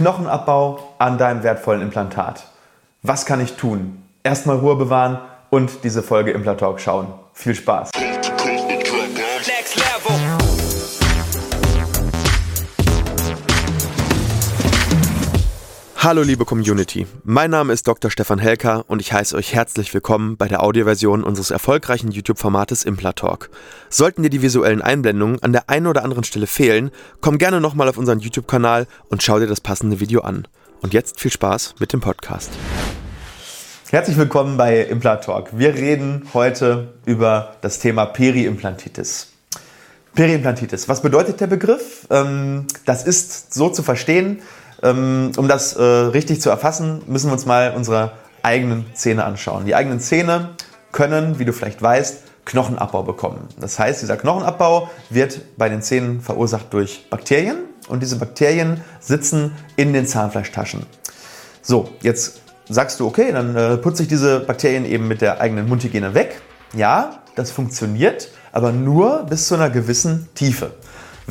Knochenabbau an deinem wertvollen Implantat. Was kann ich tun? Erstmal Ruhe bewahren und diese Folge Implantalk schauen. Viel Spaß! Hallo liebe Community, mein Name ist Dr. Stefan Helker und ich heiße euch herzlich willkommen bei der Audioversion unseres erfolgreichen YouTube-Formates Implatalk. Sollten dir die visuellen Einblendungen an der einen oder anderen Stelle fehlen, komm gerne nochmal auf unseren YouTube-Kanal und schau dir das passende Video an. Und jetzt viel Spaß mit dem Podcast. Herzlich willkommen bei Implatalk. Wir reden heute über das Thema Periimplantitis. Periimplantitis, was bedeutet der Begriff? Ähm, das ist so zu verstehen, um das äh, richtig zu erfassen, müssen wir uns mal unsere eigenen Zähne anschauen. Die eigenen Zähne können, wie du vielleicht weißt, Knochenabbau bekommen. Das heißt, dieser Knochenabbau wird bei den Zähnen verursacht durch Bakterien und diese Bakterien sitzen in den Zahnfleischtaschen. So, jetzt sagst du, okay, dann äh, putze ich diese Bakterien eben mit der eigenen Mundhygiene weg. Ja, das funktioniert, aber nur bis zu einer gewissen Tiefe.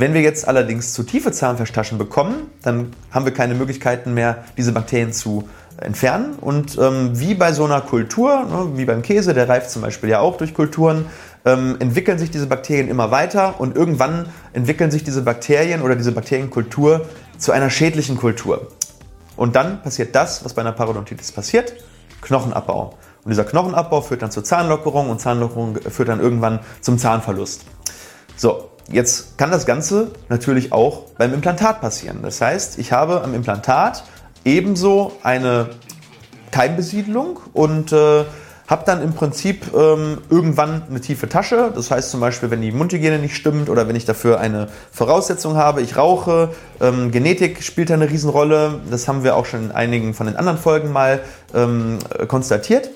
Wenn wir jetzt allerdings zu tiefe Zahnfleischtaschen bekommen, dann haben wir keine Möglichkeiten mehr, diese Bakterien zu entfernen. Und ähm, wie bei so einer Kultur, ne, wie beim Käse, der reift zum Beispiel ja auch durch Kulturen, ähm, entwickeln sich diese Bakterien immer weiter und irgendwann entwickeln sich diese Bakterien oder diese Bakterienkultur zu einer schädlichen Kultur. Und dann passiert das, was bei einer Parodontitis passiert, Knochenabbau. Und dieser Knochenabbau führt dann zur Zahnlockerung und Zahnlockerung führt dann irgendwann zum Zahnverlust. So, Jetzt kann das Ganze natürlich auch beim Implantat passieren. Das heißt, ich habe am Implantat ebenso eine Keimbesiedlung und äh, habe dann im Prinzip ähm, irgendwann eine tiefe Tasche. Das heißt zum Beispiel, wenn die Mundhygiene nicht stimmt oder wenn ich dafür eine Voraussetzung habe, ich rauche, ähm, Genetik spielt da eine Riesenrolle. Das haben wir auch schon in einigen von den anderen Folgen mal ähm, konstatiert.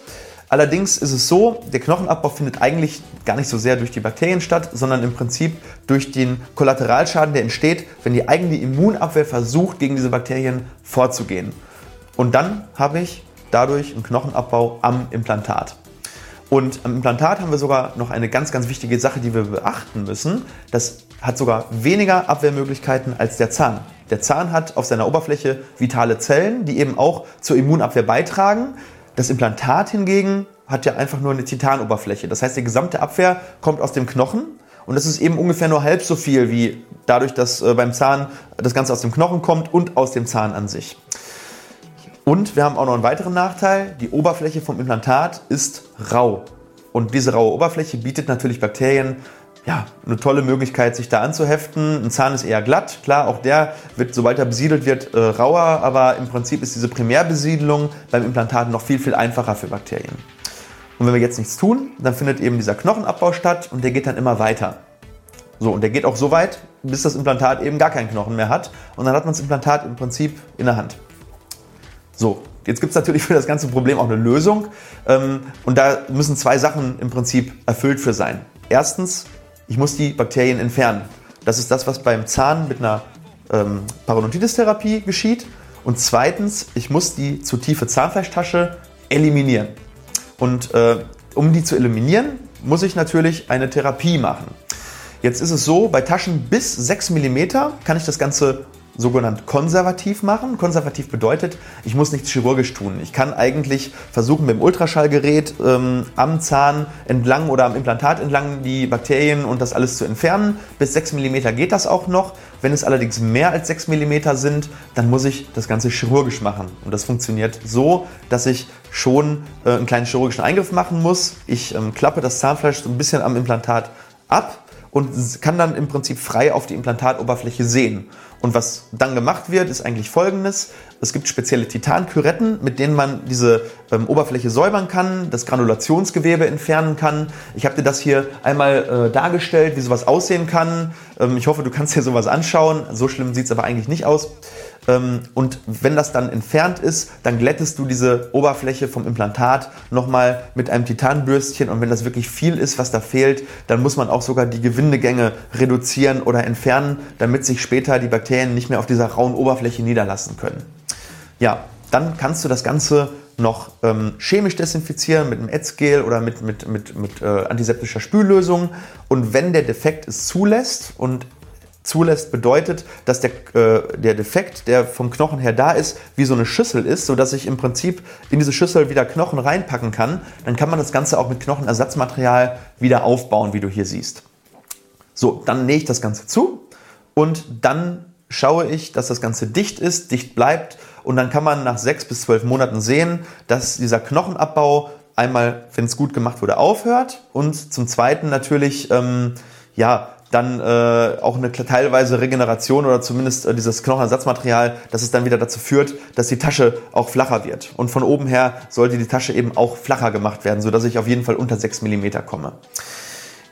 Allerdings ist es so, der Knochenabbau findet eigentlich gar nicht so sehr durch die Bakterien statt, sondern im Prinzip durch den Kollateralschaden, der entsteht, wenn die eigene Immunabwehr versucht, gegen diese Bakterien vorzugehen. Und dann habe ich dadurch einen Knochenabbau am Implantat. Und am Implantat haben wir sogar noch eine ganz, ganz wichtige Sache, die wir beachten müssen. Das hat sogar weniger Abwehrmöglichkeiten als der Zahn. Der Zahn hat auf seiner Oberfläche vitale Zellen, die eben auch zur Immunabwehr beitragen. Das Implantat hingegen hat ja einfach nur eine Titanoberfläche. Das heißt, die gesamte Abwehr kommt aus dem Knochen und das ist eben ungefähr nur halb so viel wie dadurch, dass äh, beim Zahn das Ganze aus dem Knochen kommt und aus dem Zahn an sich. Und wir haben auch noch einen weiteren Nachteil. Die Oberfläche vom Implantat ist rau. Und diese raue Oberfläche bietet natürlich Bakterien ja, eine tolle Möglichkeit, sich da anzuheften. Ein Zahn ist eher glatt, klar, auch der wird, sobald er besiedelt wird, äh, rauer, aber im Prinzip ist diese Primärbesiedlung beim Implantat noch viel, viel einfacher für Bakterien. Und wenn wir jetzt nichts tun, dann findet eben dieser Knochenabbau statt und der geht dann immer weiter. So, und der geht auch so weit, bis das Implantat eben gar keinen Knochen mehr hat. Und dann hat man das Implantat im Prinzip in der Hand. So, jetzt gibt es natürlich für das ganze Problem auch eine Lösung. Ähm, und da müssen zwei Sachen im Prinzip erfüllt für sein. Erstens ich muss die Bakterien entfernen. Das ist das, was beim Zahn mit einer ähm, Parodontitis-Therapie geschieht. Und zweitens, ich muss die zu tiefe Zahnfleischtasche eliminieren. Und äh, um die zu eliminieren, muss ich natürlich eine Therapie machen. Jetzt ist es so, bei Taschen bis 6 mm kann ich das Ganze sogenannt konservativ machen. Konservativ bedeutet, ich muss nichts chirurgisch tun. Ich kann eigentlich versuchen, mit dem Ultraschallgerät ähm, am Zahn entlang oder am Implantat entlang die Bakterien und das alles zu entfernen. Bis 6 mm geht das auch noch. Wenn es allerdings mehr als 6 mm sind, dann muss ich das Ganze chirurgisch machen. Und das funktioniert so, dass ich schon äh, einen kleinen chirurgischen Eingriff machen muss. Ich ähm, klappe das Zahnfleisch so ein bisschen am Implantat ab und kann dann im Prinzip frei auf die Implantatoberfläche sehen. Und was dann gemacht wird, ist eigentlich folgendes. Es gibt spezielle Titanküretten, mit denen man diese ähm, Oberfläche säubern kann, das Granulationsgewebe entfernen kann. Ich habe dir das hier einmal äh, dargestellt, wie sowas aussehen kann. Ähm, ich hoffe, du kannst dir sowas anschauen. So schlimm sieht es aber eigentlich nicht aus. Ähm, und wenn das dann entfernt ist, dann glättest du diese Oberfläche vom Implantat nochmal mit einem Titanbürstchen. Und wenn das wirklich viel ist, was da fehlt, dann muss man auch sogar die Gewindegänge reduzieren oder entfernen, damit sich später die Bakterien nicht mehr auf dieser rauen Oberfläche niederlassen können. Ja, dann kannst du das Ganze noch ähm, chemisch desinfizieren mit einem Ätzgel oder mit, mit, mit, mit äh, antiseptischer Spüllösung. Und wenn der Defekt es zulässt und zulässt, bedeutet, dass der, äh, der Defekt, der vom Knochen her da ist, wie so eine Schüssel ist, sodass ich im Prinzip in diese Schüssel wieder Knochen reinpacken kann. Dann kann man das Ganze auch mit Knochenersatzmaterial wieder aufbauen, wie du hier siehst. So, dann nähe ich das Ganze zu und dann schaue ich, dass das Ganze dicht ist, dicht bleibt und dann kann man nach sechs bis zwölf Monaten sehen, dass dieser Knochenabbau einmal, wenn es gut gemacht wurde, aufhört und zum Zweiten natürlich, ähm, ja, dann äh, auch eine teilweise Regeneration oder zumindest äh, dieses Knochenersatzmaterial, dass es dann wieder dazu führt, dass die Tasche auch flacher wird. Und von oben her sollte die Tasche eben auch flacher gemacht werden, sodass ich auf jeden Fall unter 6 mm komme.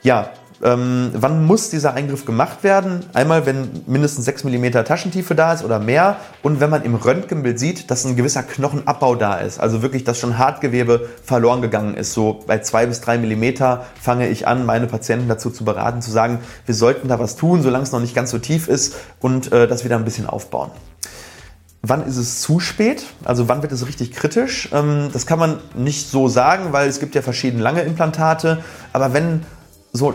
Ja, ähm, wann muss dieser Eingriff gemacht werden? Einmal, wenn mindestens 6 mm Taschentiefe da ist oder mehr und wenn man im Röntgenbild sieht, dass ein gewisser Knochenabbau da ist. Also wirklich, dass schon Hartgewebe verloren gegangen ist. So bei 2 bis 3 mm fange ich an, meine Patienten dazu zu beraten, zu sagen, wir sollten da was tun, solange es noch nicht ganz so tief ist und äh, das wieder ein bisschen aufbauen. Wann ist es zu spät? Also wann wird es richtig kritisch? Ähm, das kann man nicht so sagen, weil es gibt ja verschiedene lange Implantate. Aber wenn so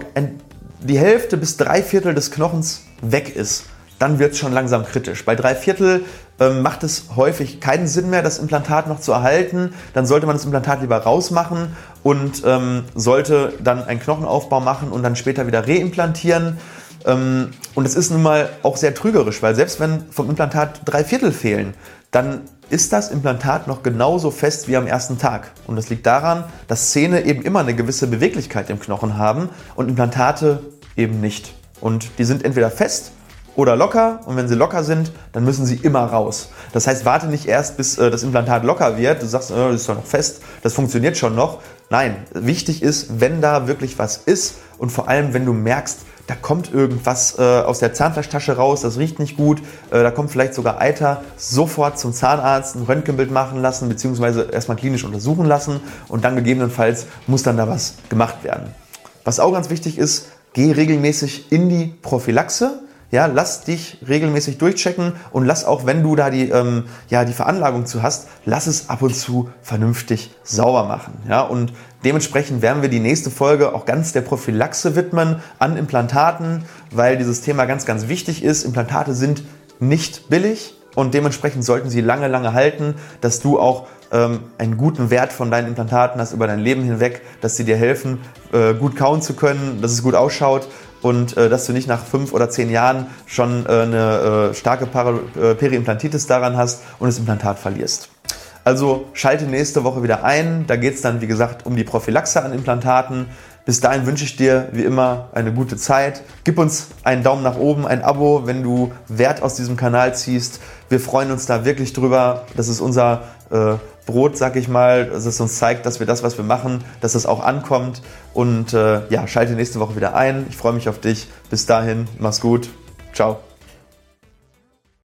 die Hälfte bis drei Viertel des Knochens weg ist, dann wird es schon langsam kritisch. Bei drei Viertel ähm, macht es häufig keinen Sinn mehr, das Implantat noch zu erhalten. Dann sollte man das Implantat lieber rausmachen und ähm, sollte dann einen Knochenaufbau machen und dann später wieder reimplantieren. Ähm, und es ist nun mal auch sehr trügerisch, weil selbst wenn vom Implantat drei Viertel fehlen, dann ist das Implantat noch genauso fest wie am ersten Tag. Und das liegt daran, dass Zähne eben immer eine gewisse Beweglichkeit im Knochen haben und Implantate eben nicht. Und die sind entweder fest oder locker und wenn sie locker sind, dann müssen sie immer raus. Das heißt, warte nicht erst, bis äh, das Implantat locker wird. Du sagst, äh, das ist doch noch fest, das funktioniert schon noch. Nein, wichtig ist, wenn da wirklich was ist und vor allem, wenn du merkst, da kommt irgendwas äh, aus der Zahnfleischtasche raus, das riecht nicht gut, äh, da kommt vielleicht sogar Eiter, sofort zum Zahnarzt ein Röntgenbild machen lassen, beziehungsweise erstmal klinisch untersuchen lassen und dann gegebenenfalls muss dann da was gemacht werden. Was auch ganz wichtig ist, geh regelmäßig in die Prophylaxe. Ja, lass dich regelmäßig durchchecken und lass auch, wenn du da die, ähm, ja, die Veranlagung zu hast, lass es ab und zu vernünftig sauber machen. Ja, und dementsprechend werden wir die nächste Folge auch ganz der Prophylaxe widmen an Implantaten, weil dieses Thema ganz, ganz wichtig ist. Implantate sind nicht billig und dementsprechend sollten sie lange, lange halten, dass du auch ähm, einen guten Wert von deinen Implantaten hast über dein Leben hinweg, dass sie dir helfen, äh, gut kauen zu können, dass es gut ausschaut und äh, dass du nicht nach fünf oder zehn Jahren schon äh, eine äh, starke Para äh, Periimplantitis daran hast und das Implantat verlierst. Also schalte nächste Woche wieder ein. Da geht es dann, wie gesagt, um die Prophylaxe an Implantaten. Bis dahin wünsche ich dir wie immer eine gute Zeit. Gib uns einen Daumen nach oben, ein Abo, wenn du Wert aus diesem Kanal ziehst. Wir freuen uns da wirklich drüber. Das ist unser äh, Brot, sag ich mal, dass es uns zeigt, dass wir das, was wir machen, dass es auch ankommt. Und äh, ja, schalte nächste Woche wieder ein. Ich freue mich auf dich. Bis dahin, mach's gut. Ciao.